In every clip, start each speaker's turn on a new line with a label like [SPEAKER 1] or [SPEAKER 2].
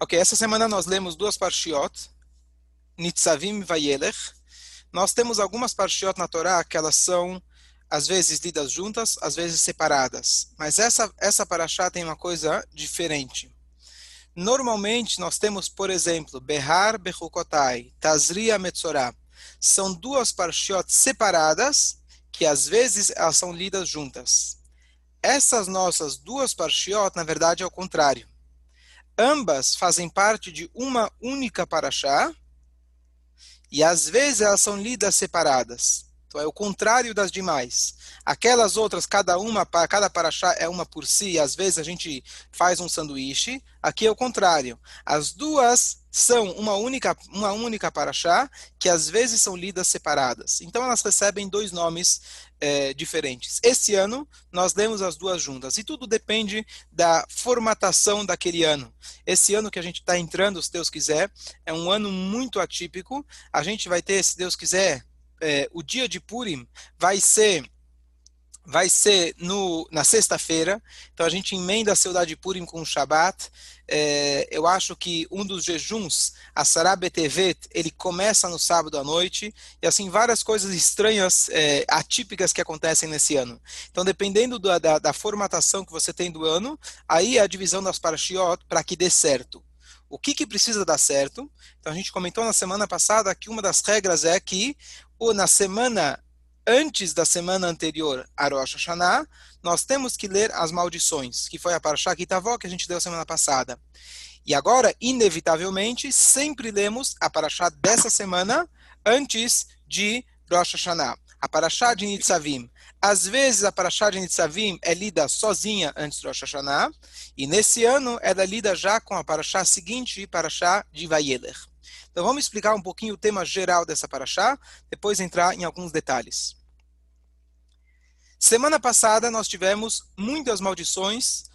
[SPEAKER 1] Ok, essa semana nós lemos duas parshiot, Nitzavim e Vayelech. Nós temos algumas parshiot na Torá que elas são, às vezes, lidas juntas, às vezes separadas. Mas essa, essa parashá tem uma coisa diferente. Normalmente, nós temos, por exemplo, Behar Bechukotai, Tazria Metzorah. São duas parshiot separadas, que às vezes elas são lidas juntas. Essas nossas duas parshiot, na verdade, é o contrário. Ambas fazem parte de uma única paraxá, e às vezes elas são lidas separadas. Então é o contrário das demais. Aquelas outras, cada uma, cada paraxá é uma por si, e às vezes a gente faz um sanduíche. Aqui é o contrário. As duas são uma única, uma única paraxá, que às vezes são lidas separadas. Então elas recebem dois nomes é, diferentes. Esse ano, nós lemos as duas juntas. E tudo depende da formatação daquele ano. Esse ano que a gente está entrando, se Deus quiser, é um ano muito atípico. A gente vai ter, se Deus quiser, é, o dia de Purim vai ser vai ser no, na sexta-feira, então a gente emenda a Saudade Purim com o Shabat. É, eu acho que um dos jejuns, a Sarah Betevet, ele começa no sábado à noite, e assim, várias coisas estranhas, é, atípicas que acontecem nesse ano. Então, dependendo da, da, da, formatação que você tem do ano, aí é a divisão das parashiot para que dê certo. O que, que precisa dar certo? Então, a gente comentou na semana passada que uma das regras é que ou na semana antes da semana anterior a Rosh Hashanah, nós temos que ler as maldições, que foi a Parashá Kitavó que a gente deu semana passada. E agora, inevitavelmente, sempre lemos a Parashá dessa semana antes de Rosh Hashanah. A Parashá de Nitzavim. Às vezes a Parashá de Nitzavim é lida sozinha antes de Rosh Hashanah, e nesse ano ela é lida já com a Parashá seguinte, Parashá de Vayelech. Então vamos explicar um pouquinho o tema geral dessa paraxá, depois entrar em alguns detalhes. Semana passada nós tivemos muitas maldições.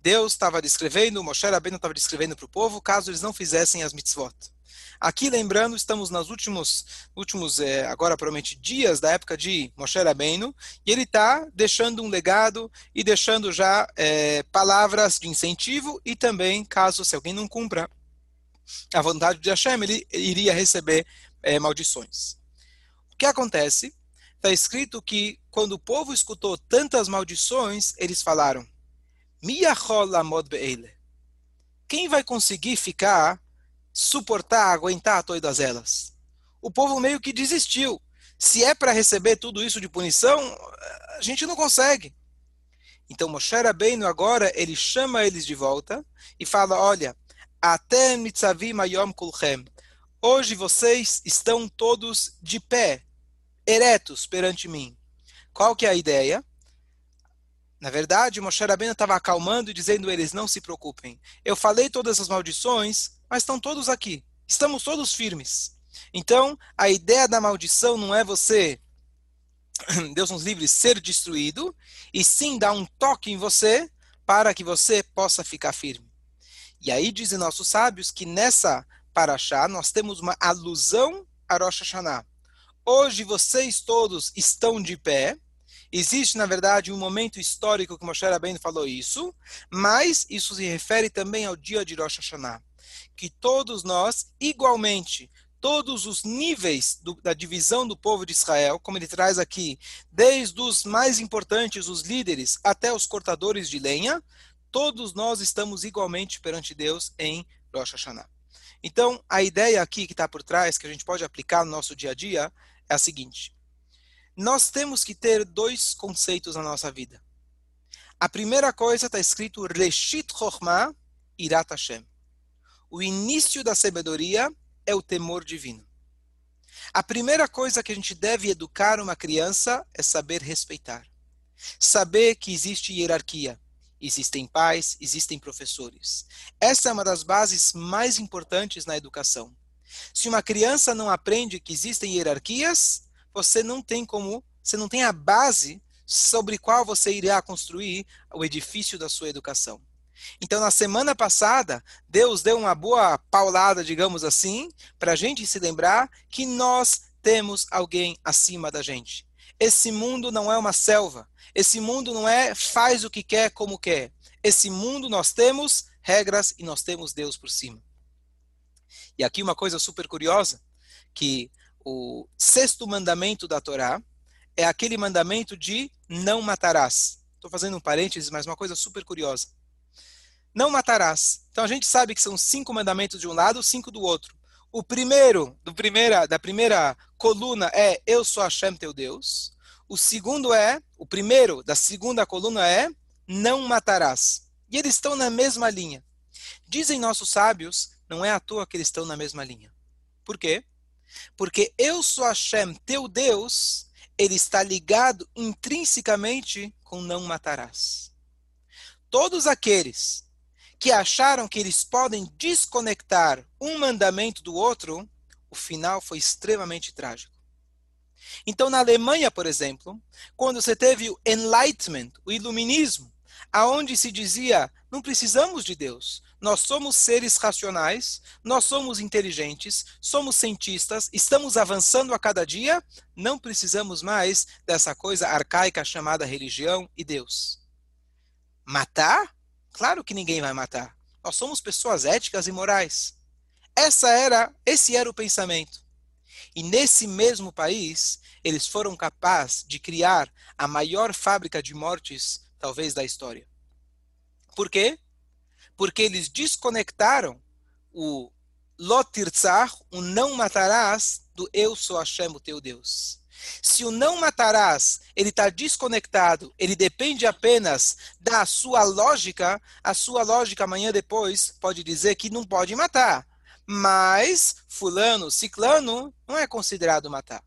[SPEAKER 1] Deus estava descrevendo, Moshe Rabbeinu estava descrevendo para o povo, caso eles não fizessem as mitzvot. Aqui, lembrando, estamos nos últimos, últimos é, agora provavelmente, dias da época de Moshe Rabbeinu, e ele está deixando um legado e deixando já é, palavras de incentivo e também, caso se alguém não cumpra a vontade de Hashem, ele iria receber é, maldições. O que acontece? Está escrito que quando o povo escutou tantas maldições, eles falaram: Quem vai conseguir ficar, suportar, aguentar todas elas? O povo meio que desistiu. Se é para receber tudo isso de punição, a gente não consegue. Então Moshe Rabbeinu agora ele chama eles de volta e fala: olha, até mitzavim ayom kulchem. Hoje vocês estão todos de pé, eretos perante mim. Qual que é a ideia? Na verdade, Moshe Rabbeinu estava acalmando e dizendo eles, não se preocupem. Eu falei todas as maldições, mas estão todos aqui. Estamos todos firmes. Então, a ideia da maldição não é você, Deus nos livre, ser destruído, e sim dar um toque em você para que você possa ficar firme. E aí dizem nossos sábios que nessa paraxá nós temos uma alusão a Rosh Hashanah. Hoje vocês todos estão de pé. Existe, na verdade, um momento histórico que Moshe Rabbeinu falou isso, mas isso se refere também ao dia de Rosh Hashanah. Que todos nós, igualmente, todos os níveis do, da divisão do povo de Israel, como ele traz aqui, desde os mais importantes, os líderes, até os cortadores de lenha, todos nós estamos igualmente perante Deus em Rosh Hashanah. Então, a ideia aqui que está por trás, que a gente pode aplicar no nosso dia a dia, é a seguinte. Nós temos que ter dois conceitos na nossa vida. A primeira coisa está escrito Reshit Chochmah Irat Hashem. O início da sabedoria é o temor divino. A primeira coisa que a gente deve educar uma criança é saber respeitar. Saber que existe hierarquia existem pais, existem professores. Essa é uma das bases mais importantes na educação. Se uma criança não aprende que existem hierarquias, você não tem como, você não tem a base sobre qual você irá construir o edifício da sua educação. Então, na semana passada, Deus deu uma boa paulada, digamos assim, para a gente se lembrar que nós temos alguém acima da gente. Esse mundo não é uma selva. Esse mundo não é faz o que quer como quer. Esse mundo nós temos regras e nós temos Deus por cima. E aqui uma coisa super curiosa, que o sexto mandamento da Torá é aquele mandamento de não matarás. Estou fazendo um parênteses, mas uma coisa super curiosa. Não matarás. Então a gente sabe que são cinco mandamentos de um lado, cinco do outro. O primeiro, do primeira, da primeira coluna é Eu sou Hashem teu Deus. O segundo é, o primeiro da segunda coluna é Não matarás. E eles estão na mesma linha. Dizem nossos sábios, não é à toa que eles estão na mesma linha. Por quê? Porque eu sou Hashem, teu Deus, ele está ligado intrinsecamente com não matarás. Todos aqueles que acharam que eles podem desconectar um mandamento do outro, o final foi extremamente trágico. Então, na Alemanha, por exemplo, quando você teve o Enlightenment, o iluminismo, aonde se dizia, não precisamos de Deus, nós somos seres racionais, nós somos inteligentes, somos cientistas, estamos avançando a cada dia, não precisamos mais dessa coisa arcaica chamada religião e Deus. Matar? Claro que ninguém vai matar. Nós somos pessoas éticas e morais. Essa era, esse era o pensamento. E nesse mesmo país, eles foram capazes de criar a maior fábrica de mortes, talvez, da história. Por quê? Porque eles desconectaram o lotirzar, o não matarás, do eu sou Hashem, o teu Deus. Se o não matarás, ele está desconectado, ele depende apenas da sua lógica, a sua lógica amanhã depois pode dizer que não pode matar. Mas fulano, ciclano, não é considerado matar.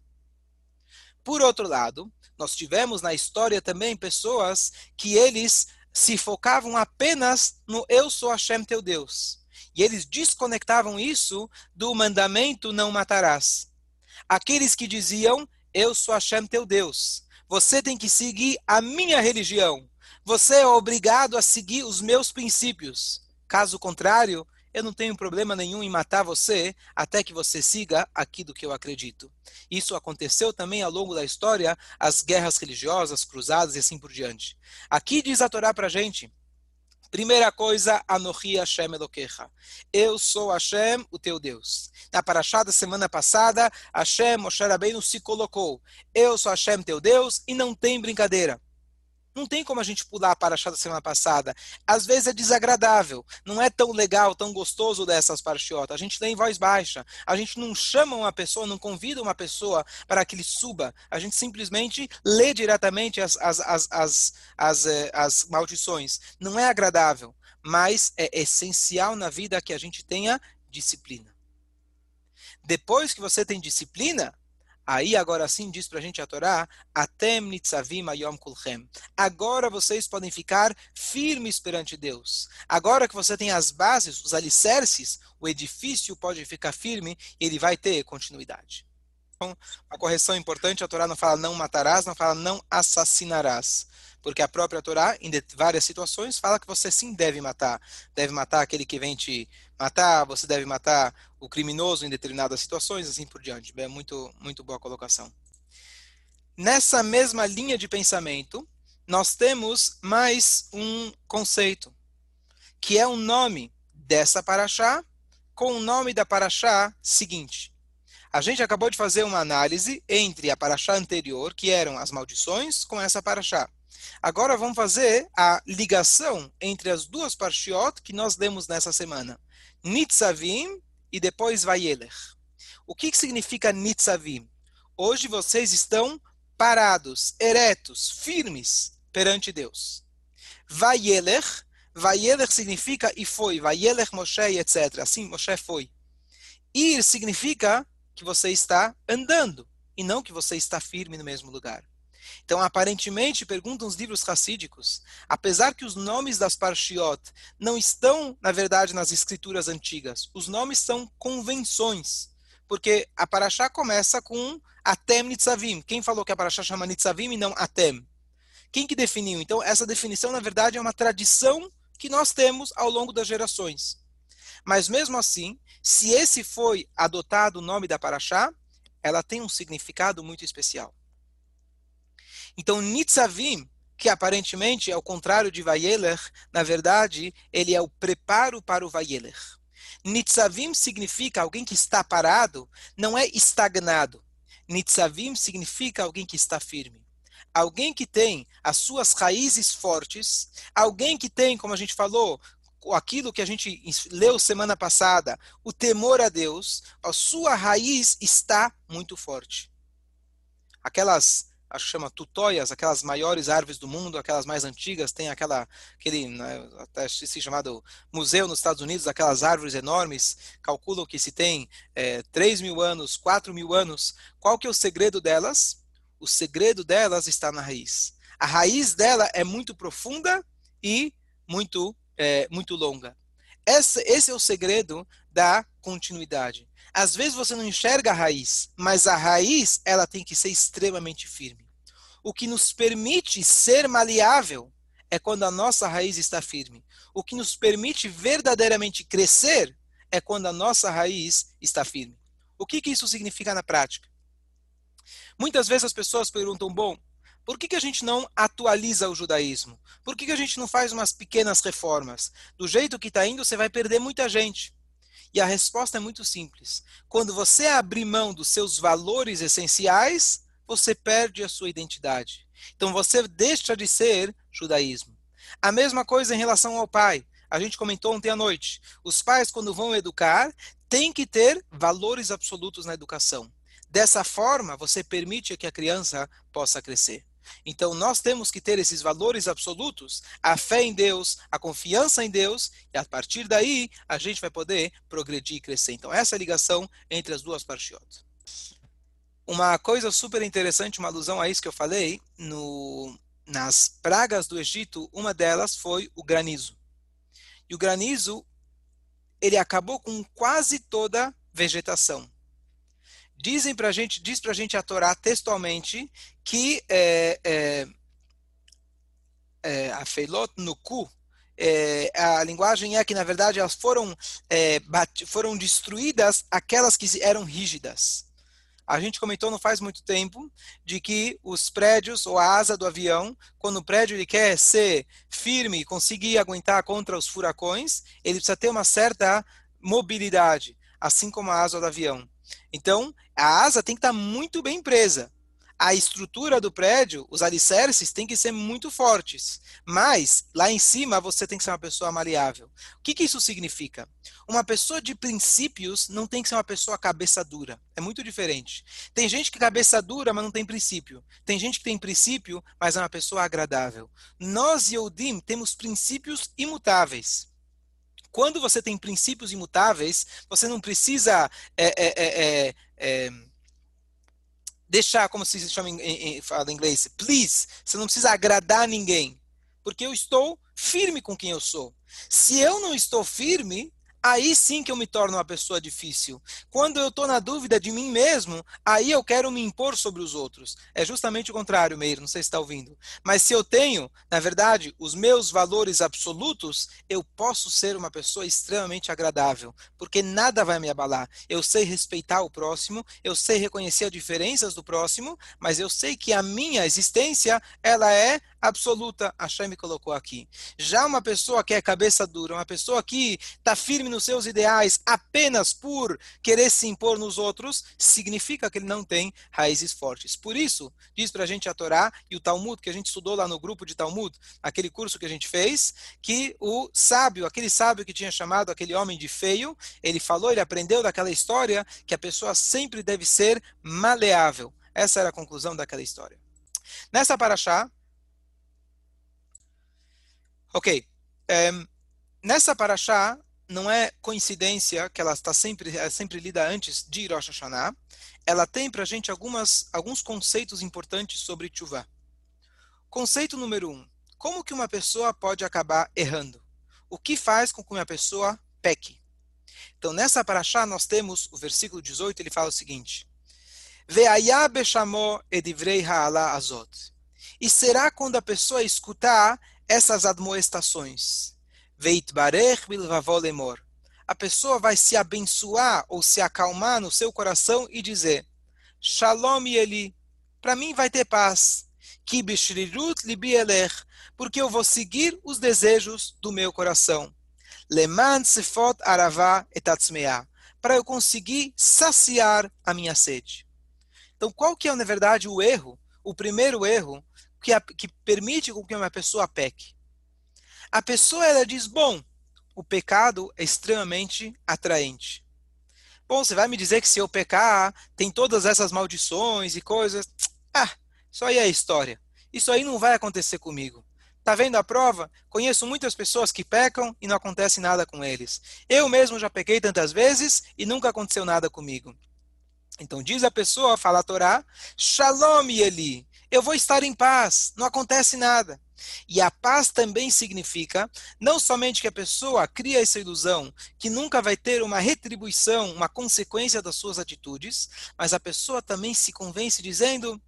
[SPEAKER 1] Por outro lado, nós tivemos na história também pessoas que eles se focavam apenas no eu sou Hashem teu Deus. E eles desconectavam isso do mandamento não matarás. Aqueles que diziam eu sou Hashem teu Deus. Você tem que seguir a minha religião. Você é obrigado a seguir os meus princípios. Caso contrário, eu não tenho problema nenhum em matar você até que você siga aquilo que eu acredito. Isso aconteceu também ao longo da história, as guerras religiosas, cruzadas e assim por diante. Aqui diz a Torá para gente, Primeira coisa, Anohi Hashem Elokecha. Eu sou Hashem, o teu Deus. Na paraxá da semana passada, Hashem, Moshe Rabbeinu, se colocou. Eu sou Hashem, teu Deus, e não tem brincadeira. Não tem como a gente pular a paraxá da semana passada. Às vezes é desagradável. Não é tão legal, tão gostoso dessas paraxiotas. A gente lê em voz baixa. A gente não chama uma pessoa, não convida uma pessoa para que ele suba. A gente simplesmente lê diretamente as, as, as, as, as, eh, as maldições. Não é agradável, mas é essencial na vida que a gente tenha disciplina. Depois que você tem disciplina, Aí agora sim diz para a gente a Torá, Atem nitzavim ayom kulchem. Agora vocês podem ficar firmes perante Deus. Agora que você tem as bases, os alicerces, o edifício pode ficar firme e ele vai ter continuidade. Então, uma correção importante, a Torá não fala não matarás, não fala não assassinarás porque a própria Torá, em várias situações, fala que você sim deve matar. Deve matar aquele que vem te matar, você deve matar o criminoso em determinadas situações, assim por diante. É muito, muito boa colocação. Nessa mesma linha de pensamento, nós temos mais um conceito, que é o nome dessa paraxá com o nome da paraxá seguinte. A gente acabou de fazer uma análise entre a paraxá anterior, que eram as maldições, com essa paraxá. Agora vamos fazer a ligação entre as duas parshiot que nós lemos nessa semana. Nitzavim e depois Vayeler. O que, que significa Nitzavim? Hoje vocês estão parados, eretos, firmes perante Deus. Vayeler, Vayeler significa e foi, Vayeler Moshe, etc. Assim, Moshe foi. Ir significa que você está andando e não que você está firme no mesmo lugar. Então, aparentemente, perguntam os livros racídicos, apesar que os nomes das parshiot não estão, na verdade, nas escrituras antigas, os nomes são convenções, porque a paraxá começa com Atem Nitzavim. Quem falou que a paraxá chama Nitzavim e não Atem? Quem que definiu? Então, essa definição, na verdade, é uma tradição que nós temos ao longo das gerações. Mas mesmo assim, se esse foi adotado o nome da paraxá, ela tem um significado muito especial. Então, Nitzavim que aparentemente é o contrário de Vayeler, na verdade, ele é o preparo para o Vayeler. Nitzavim significa alguém que está parado, não é estagnado. Nitzavim significa alguém que está firme. Alguém que tem as suas raízes fortes, alguém que tem, como a gente falou, aquilo que a gente leu semana passada, o temor a Deus, a sua raiz está muito forte. Aquelas acho que chama tutóias, aquelas maiores árvores do mundo, aquelas mais antigas, tem aquela, aquele, né, até se chamado museu nos Estados Unidos, aquelas árvores enormes, calculam que se tem é, 3 mil anos, 4 mil anos, qual que é o segredo delas? O segredo delas está na raiz. A raiz dela é muito profunda e muito, é, muito longa. Esse, esse é o segredo da continuidade. Às vezes você não enxerga a raiz, mas a raiz ela tem que ser extremamente firme. O que nos permite ser maleável é quando a nossa raiz está firme. O que nos permite verdadeiramente crescer é quando a nossa raiz está firme. O que, que isso significa na prática? Muitas vezes as pessoas perguntam: bom, por que, que a gente não atualiza o judaísmo? Por que, que a gente não faz umas pequenas reformas? Do jeito que está indo, você vai perder muita gente. E a resposta é muito simples. Quando você abrir mão dos seus valores essenciais, você perde a sua identidade. Então você deixa de ser judaísmo. A mesma coisa em relação ao pai. A gente comentou ontem à noite. Os pais, quando vão educar, têm que ter valores absolutos na educação. Dessa forma, você permite que a criança possa crescer. Então, nós temos que ter esses valores absolutos, a fé em Deus, a confiança em Deus, e a partir daí a gente vai poder progredir e crescer. Então, essa é a ligação entre as duas parshiot. Uma coisa super interessante, uma alusão a isso que eu falei, no, nas pragas do Egito, uma delas foi o granizo. E o granizo, ele acabou com quase toda a vegetação. Dizem pra gente, diz pra gente a Torá textualmente que é, é, é, a feilot no cu, é, a linguagem é que na verdade elas foram é, foram destruídas aquelas que eram rígidas. A gente comentou não faz muito tempo de que os prédios ou a asa do avião, quando o prédio ele quer ser firme, conseguir aguentar contra os furacões, ele precisa ter uma certa mobilidade, assim como a asa do avião. Então, a asa tem que estar muito bem presa. A estrutura do prédio, os alicerces, têm que ser muito fortes. Mas, lá em cima, você tem que ser uma pessoa maleável. O que, que isso significa? Uma pessoa de princípios não tem que ser uma pessoa cabeça dura. É muito diferente. Tem gente que é cabeça dura, mas não tem princípio. Tem gente que tem princípio, mas é uma pessoa agradável. Nós, Yodim, temos princípios imutáveis quando você tem princípios imutáveis, você não precisa é, é, é, é, é deixar, como se chama em, em, em inglês, please. Você não precisa agradar ninguém. Porque eu estou firme com quem eu sou. Se eu não estou firme, aí sim que eu me torno uma pessoa difícil. Quando eu estou na dúvida de mim mesmo, aí eu quero me impor sobre os outros. É justamente o contrário, Meir, não sei se está ouvindo. Mas se eu tenho, na verdade, os meus valores absolutos, eu posso ser uma pessoa extremamente agradável, porque nada vai me abalar. Eu sei respeitar o próximo, eu sei reconhecer as diferenças do próximo, mas eu sei que a minha existência, ela é absoluta. A Hashem me colocou aqui. Já uma pessoa que é cabeça dura, uma pessoa que está firme nos seus ideais apenas por querer se impor nos outros, significa que ele não tem raízes fortes. Por isso, diz para a gente a Torá e o Talmud, que a gente estudou lá no grupo de Talmud, aquele curso que a gente fez, que o sábio, aquele sábio que tinha chamado aquele homem de feio, ele falou, ele aprendeu daquela história que a pessoa sempre deve ser maleável. Essa era a conclusão daquela história. Nessa paraxá, Ok. Um, nessa paraxá, não é coincidência que ela está sempre, é sempre lida antes de Rosh Hashanah. Ela tem para a gente algumas, alguns conceitos importantes sobre Tchuvah. Conceito número um. Como que uma pessoa pode acabar errando? O que faz com que uma pessoa peque? Então, nessa paraxá, nós temos o versículo 18, ele fala o seguinte. Edivrei azot. E será quando a pessoa escutar essas admoestações. Veit barech lemor. A pessoa vai se abençoar ou se acalmar no seu coração e dizer: Shalom Eli, para mim vai ter paz. Ki bishrirut libi eler, porque eu vou seguir os desejos do meu coração. Leman sefot etatzmeah, para eu conseguir saciar a minha sede. Então, qual que é, na verdade, o erro, o primeiro erro que, a, que permite com que uma pessoa peque? A pessoa, ela diz, bom, o pecado é extremamente atraente. Bom, você vai me dizer que se eu pecar, tem todas essas maldições e coisas. Ah, isso aí é história. Isso aí não vai acontecer comigo. Tá vendo a prova? Conheço muitas pessoas que pecam e não acontece nada com eles. Eu mesmo já pequei tantas vezes e nunca aconteceu nada comigo. Então diz a pessoa, fala a Torá, Shalom Eli, eu vou estar em paz, não acontece nada. E a paz também significa não somente que a pessoa cria essa ilusão que nunca vai ter uma retribuição, uma consequência das suas atitudes, mas a pessoa também se convence dizendo: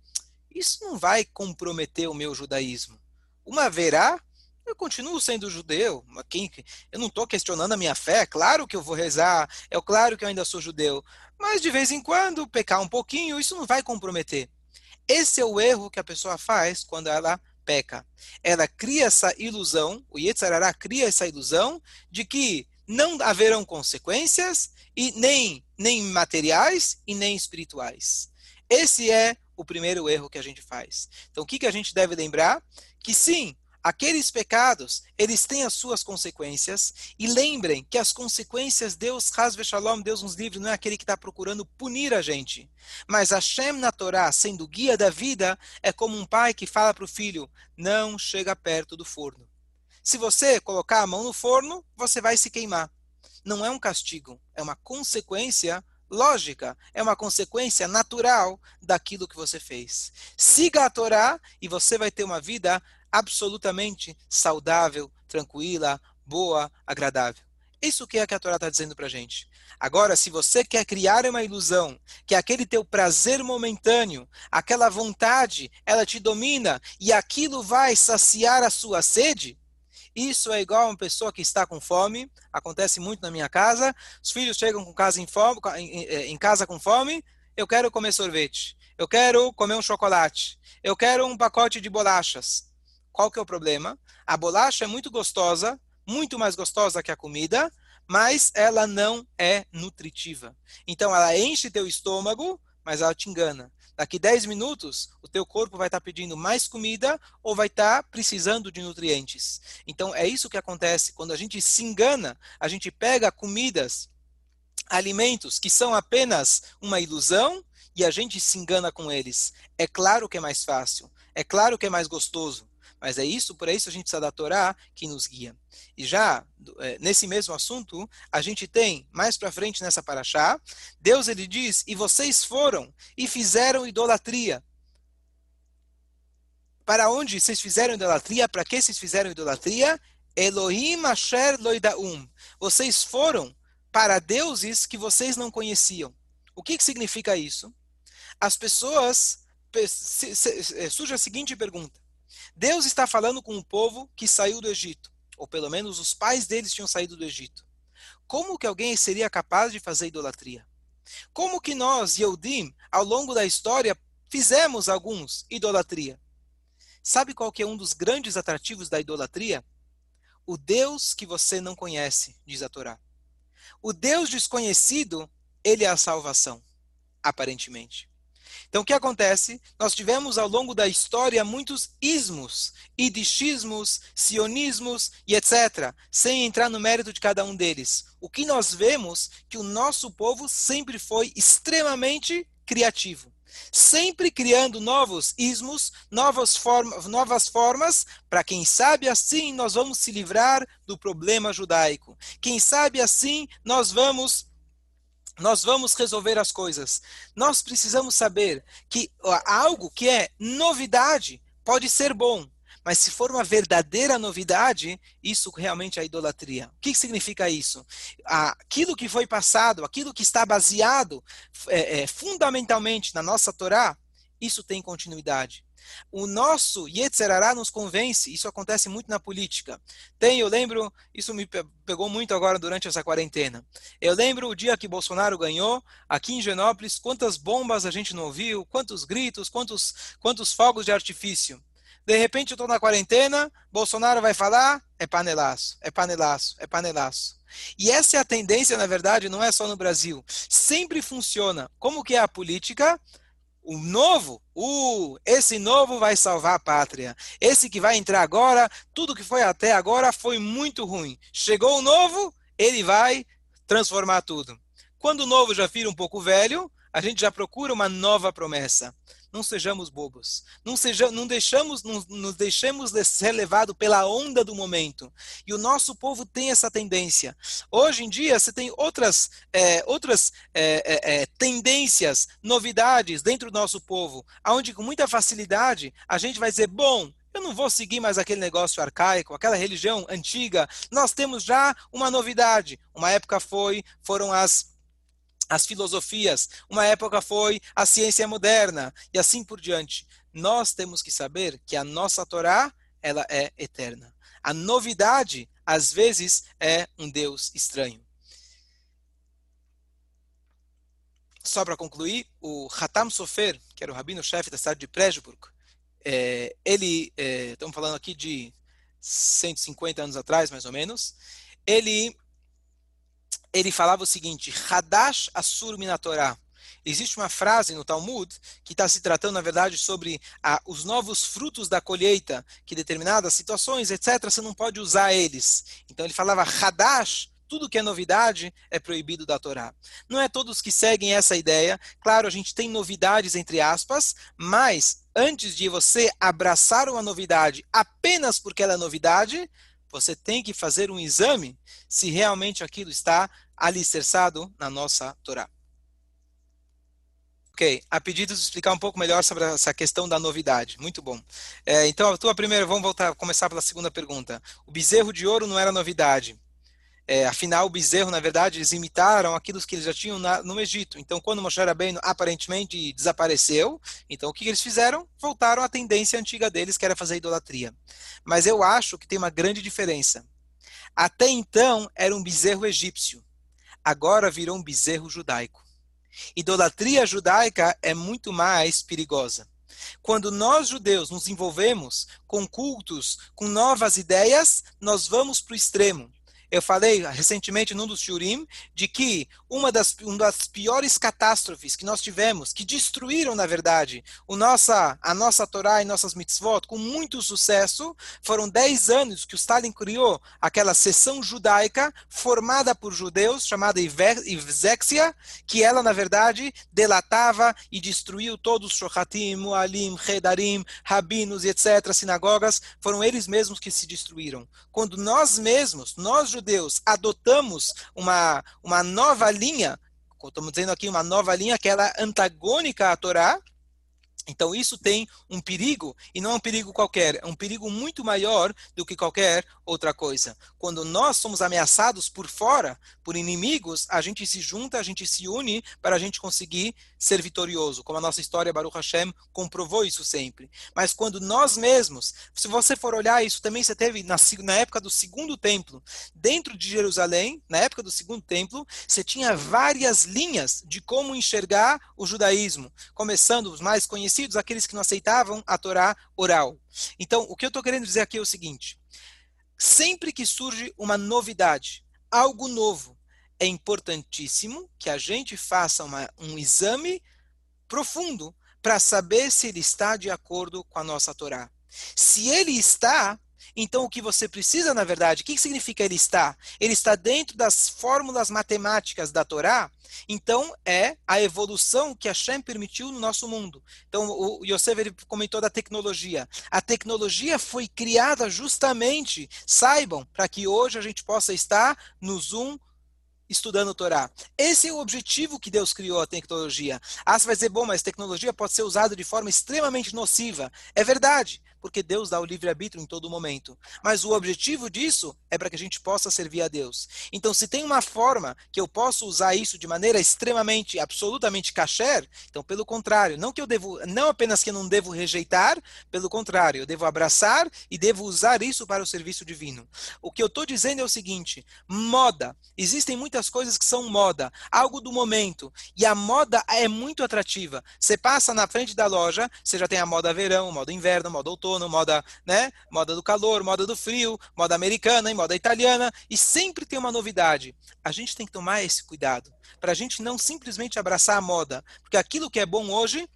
[SPEAKER 1] isso não vai comprometer o meu judaísmo. Uma verá, eu continuo sendo judeu. Eu não estou questionando a minha fé. Claro que eu vou rezar. É claro que eu ainda sou judeu. Mas de vez em quando, pecar um pouquinho, isso não vai comprometer. Esse é o erro que a pessoa faz quando ela peca. Ela cria essa ilusão, o Yetzarará cria essa ilusão de que não haverão consequências e nem nem materiais e nem espirituais. Esse é o primeiro erro que a gente faz. Então, o que, que a gente deve lembrar? Que sim, aqueles pecados, eles têm as suas consequências, e lembrem que as consequências, Deus, Hasve Shalom, Deus nos livre, não é aquele que está procurando punir a gente. Mas Hashem na Torá, sendo guia da vida, é como um pai que fala para o filho, não chega perto do forno. Se você colocar a mão no forno, você vai se queimar. Não é um castigo, é uma consequência lógica, é uma consequência natural daquilo que você fez. Siga a Torá e você vai ter uma vida absolutamente saudável, tranquila, boa, agradável. Isso que é que a Torá está dizendo para a gente. Agora, se você quer criar uma ilusão, que aquele teu prazer momentâneo, aquela vontade, ela te domina e aquilo vai saciar a sua sede, isso é igual a uma pessoa que está com fome, acontece muito na minha casa, os filhos chegam com casa em, fome, em casa com fome, eu quero comer sorvete, eu quero comer um chocolate, eu quero um pacote de bolachas. Qual que é o problema? A bolacha é muito gostosa, muito mais gostosa que a comida, mas ela não é nutritiva. Então ela enche teu estômago, mas ela te engana. Daqui 10 minutos, o teu corpo vai estar tá pedindo mais comida ou vai estar tá precisando de nutrientes. Então, é isso que acontece. Quando a gente se engana, a gente pega comidas, alimentos que são apenas uma ilusão e a gente se engana com eles. É claro que é mais fácil. É claro que é mais gostoso. Mas é isso, por isso a gente precisa da Torá que nos guia. E já é, nesse mesmo assunto, a gente tem mais para frente nessa paraxá, Deus ele diz: "E vocês foram e fizeram idolatria". Para onde vocês fizeram idolatria? Para que vocês fizeram idolatria? Elohim Asher Loidaum. Vocês foram para deuses que vocês não conheciam. O que, que significa isso? As pessoas surge a seguinte pergunta: Deus está falando com um povo que saiu do Egito, ou pelo menos os pais deles tinham saído do Egito. Como que alguém seria capaz de fazer idolatria? Como que nós, Yehudim, ao longo da história, fizemos alguns idolatria? Sabe qual que é um dos grandes atrativos da idolatria? O Deus que você não conhece, diz a Torá. O Deus desconhecido, ele é a salvação, aparentemente. Então, o que acontece? Nós tivemos ao longo da história muitos ismos, idichismos, sionismos e etc., sem entrar no mérito de cada um deles. O que nós vemos que o nosso povo sempre foi extremamente criativo sempre criando novos ismos, novas, forma, novas formas, para quem sabe assim nós vamos se livrar do problema judaico. Quem sabe assim nós vamos nós vamos resolver as coisas. Nós precisamos saber que algo que é novidade pode ser bom, mas se for uma verdadeira novidade, isso realmente é idolatria. O que significa isso? Aquilo que foi passado, aquilo que está baseado é, é, fundamentalmente na nossa Torá, isso tem continuidade. O nosso Yetzerará nos convence, isso acontece muito na política. Tem, eu lembro, isso me pegou muito agora durante essa quarentena. Eu lembro o dia que Bolsonaro ganhou, aqui em Genópolis, quantas bombas a gente não ouviu, quantos gritos, quantos, quantos fogos de artifício. De repente eu estou na quarentena, Bolsonaro vai falar, é panelaço, é panelaço, é panelaço. E essa é a tendência, na verdade, não é só no Brasil. Sempre funciona. Como que é a política? O novo, uh, esse novo vai salvar a pátria. Esse que vai entrar agora, tudo que foi até agora foi muito ruim. Chegou o novo, ele vai transformar tudo. Quando o novo já vira um pouco velho, a gente já procura uma nova promessa não sejamos bobos. Não, seja, não deixamos, não, nos deixemos ser levados pela onda do momento. E o nosso povo tem essa tendência. Hoje em dia, você tem outras, é, outras é, é, é tendências, novidades dentro do nosso povo, onde com muita facilidade a gente vai dizer, bom, eu não vou seguir mais aquele negócio arcaico, aquela religião antiga. Nós temos já uma novidade. Uma época foi, foram as as filosofias, uma época foi a ciência moderna e assim por diante. Nós temos que saber que a nossa Torá, ela é eterna. A novidade, às vezes, é um Deus estranho. Só para concluir, o Hatam Sofer, que era o rabino-chefe da cidade de Prejburg, é, ele, é, estamos falando aqui de 150 anos atrás, mais ou menos, ele ele falava o seguinte: Hadash Asur Minatorá. Existe uma frase no Talmud que está se tratando, na verdade, sobre ah, os novos frutos da colheita, que determinadas situações, etc., você não pode usar eles. Então ele falava Hadash, tudo que é novidade é proibido da Torá. Não é todos que seguem essa ideia. Claro, a gente tem novidades, entre aspas, mas antes de você abraçar uma novidade apenas porque ela é novidade, você tem que fazer um exame se realmente aquilo está alicerçado na nossa Torá. Ok, a pedido de explicar um pouco melhor sobre essa questão da novidade. Muito bom. É, então, a tua primeira, vamos voltar, começar pela segunda pergunta. O bezerro de ouro não era novidade. É, afinal, o bezerro, na verdade, eles imitaram aquilo que eles já tinham na, no Egito. Então, quando Moshe Rabbeinu aparentemente desapareceu, então o que eles fizeram? Voltaram à tendência antiga deles, que era fazer idolatria. Mas eu acho que tem uma grande diferença. Até então, era um bezerro egípcio. Agora virou um bezerro judaico. Idolatria judaica é muito mais perigosa. Quando nós judeus nos envolvemos com cultos, com novas ideias, nós vamos para o extremo. Eu falei recentemente num dos Shurim de que uma das, uma das piores catástrofes que nós tivemos, que destruíram, na verdade, o nossa, a nossa Torá e nossas mitzvot com muito sucesso, foram 10 anos que o Stalin criou aquela seção judaica formada por judeus, chamada Ivzexia, que ela, na verdade, delatava e destruiu todos os Shohatim, Mualim, Redarim, rabinos etc., sinagogas, foram eles mesmos que se destruíram. Quando nós mesmos, nós judeus adotamos uma, uma nova linha, estamos dizendo aqui uma nova linha que ela é antagônica à Torá, então isso tem um perigo, e não é um perigo qualquer, é um perigo muito maior do que qualquer outra coisa. Quando nós somos ameaçados por fora, por inimigos, a gente se junta, a gente se une para a gente conseguir ser vitorioso, como a nossa história Baruch Hashem comprovou isso sempre. Mas quando nós mesmos, se você for olhar isso também você teve na, na época do segundo templo, dentro de Jerusalém, na época do segundo templo, você tinha várias linhas de como enxergar o judaísmo, começando os mais conhecidos, aqueles que não aceitavam a Torá oral. Então, o que eu estou querendo dizer aqui é o seguinte: sempre que surge uma novidade, algo novo, é importantíssimo que a gente faça uma, um exame profundo para saber se ele está de acordo com a nossa Torá. Se ele está, então, o que você precisa, na verdade, o que significa ele está? Ele está dentro das fórmulas matemáticas da Torá, então é a evolução que a Shem permitiu no nosso mundo. Então, o Yosef ele comentou da tecnologia. A tecnologia foi criada justamente, saibam, para que hoje a gente possa estar no Zoom estudando Torá. Esse é o objetivo que Deus criou a tecnologia. Ah, você vai dizer, bom, mas tecnologia pode ser usada de forma extremamente nociva. É verdade, porque Deus dá o livre-arbítrio em todo momento. Mas o objetivo disso é para que a gente possa servir a Deus. Então, se tem uma forma que eu posso usar isso de maneira extremamente, absolutamente kasher, então, pelo contrário, não que eu devo, não apenas que eu não devo rejeitar, pelo contrário, eu devo abraçar e devo usar isso para o serviço divino. O que eu estou dizendo é o seguinte: moda. Existem muitas coisas que são moda, algo do momento. E a moda é muito atrativa. Você passa na frente da loja, você já tem a moda verão, moda inverno, moda outono, moda, né, moda do calor, moda do frio, moda americana e moda italiana, e sempre tem uma novidade. A gente tem que tomar esse cuidado, para a gente não simplesmente abraçar a moda, porque aquilo que é bom hoje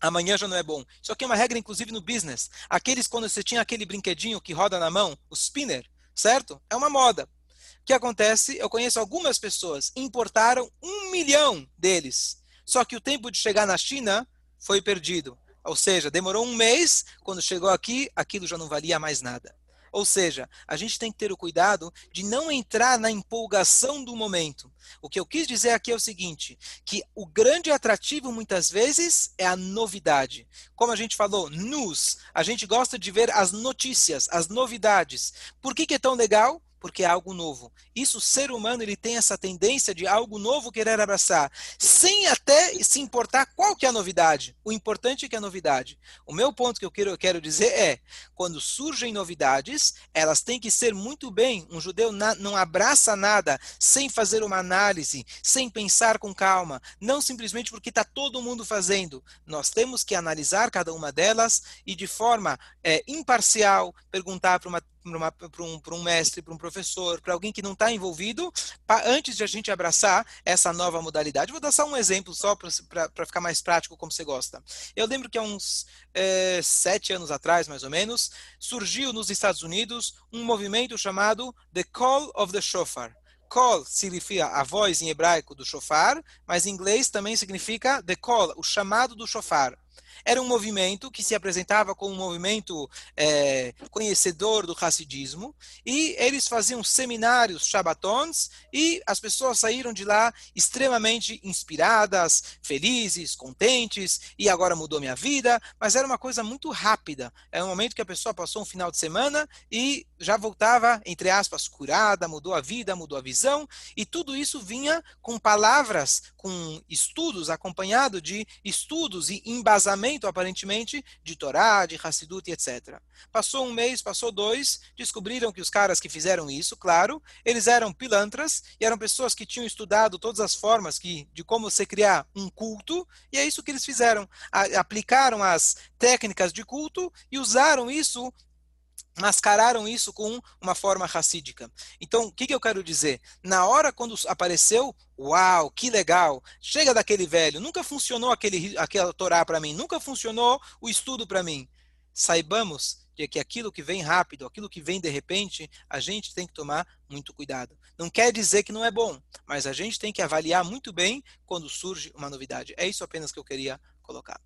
[SPEAKER 1] amanhã já não é bom. Isso aqui é uma regra, inclusive, no business. Aqueles, quando você tinha aquele brinquedinho que roda na mão, o spinner, certo? É uma moda. O que acontece? Eu conheço algumas pessoas, importaram um milhão deles. Só que o tempo de chegar na China foi perdido. Ou seja, demorou um mês, quando chegou aqui, aquilo já não valia mais nada. Ou seja, a gente tem que ter o cuidado de não entrar na empolgação do momento. O que eu quis dizer aqui é o seguinte: que o grande atrativo muitas vezes é a novidade. Como a gente falou, news, a gente gosta de ver as notícias, as novidades. Por que, que é tão legal? Porque é algo novo. Isso, o ser humano, ele tem essa tendência de algo novo querer abraçar, sem até se importar qual que é a novidade. O importante é que é a novidade. O meu ponto que eu quero, eu quero dizer é, quando surgem novidades, elas têm que ser muito bem. Um judeu na, não abraça nada sem fazer uma análise, sem pensar com calma, não simplesmente porque está todo mundo fazendo. Nós temos que analisar cada uma delas e de forma é, imparcial perguntar para uma para um, um mestre, para um professor, para alguém que não está envolvido, pra, antes de a gente abraçar essa nova modalidade. Vou dar só um exemplo, só para ficar mais prático, como você gosta. Eu lembro que há uns é, sete anos atrás, mais ou menos, surgiu nos Estados Unidos um movimento chamado The Call of the Shofar. Call significa a voz em hebraico do shofar, mas em inglês também significa the call, o chamado do shofar era um movimento que se apresentava como um movimento é, conhecedor do racidismo, e eles faziam seminários shabatons, e as pessoas saíram de lá extremamente inspiradas, felizes, contentes, e agora mudou minha vida, mas era uma coisa muito rápida. Era um momento que a pessoa passou um final de semana e já voltava, entre aspas, curada, mudou a vida, mudou a visão, e tudo isso vinha com palavras, com estudos, acompanhado de estudos e embasamento aparentemente, de Torá, de Hassidut, etc. Passou um mês, passou dois, descobriram que os caras que fizeram isso, claro, eles eram pilantras e eram pessoas que tinham estudado todas as formas que, de como você criar um culto, e é isso que eles fizeram. A, aplicaram as técnicas de culto e usaram isso mascararam isso com uma forma racídica. Então, o que, que eu quero dizer? Na hora quando apareceu, uau, que legal, chega daquele velho, nunca funcionou aquele, aquela Torá para mim, nunca funcionou o estudo para mim. Saibamos de que aquilo que vem rápido, aquilo que vem de repente, a gente tem que tomar muito cuidado. Não quer dizer que não é bom, mas a gente tem que avaliar muito bem quando surge uma novidade. É isso apenas que eu queria colocar.